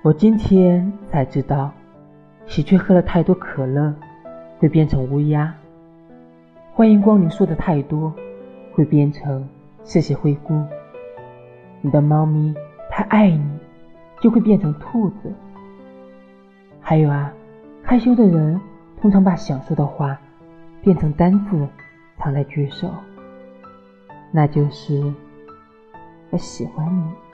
我今天才知道喜鹊喝了太多可乐会变成乌鸦。欢迎光临说的太多会变成谢谢惠顾你的猫咪太爱你就会变成兔子。还有啊害羞的人通常把想说的话变成单字藏在句首那就是我喜欢你。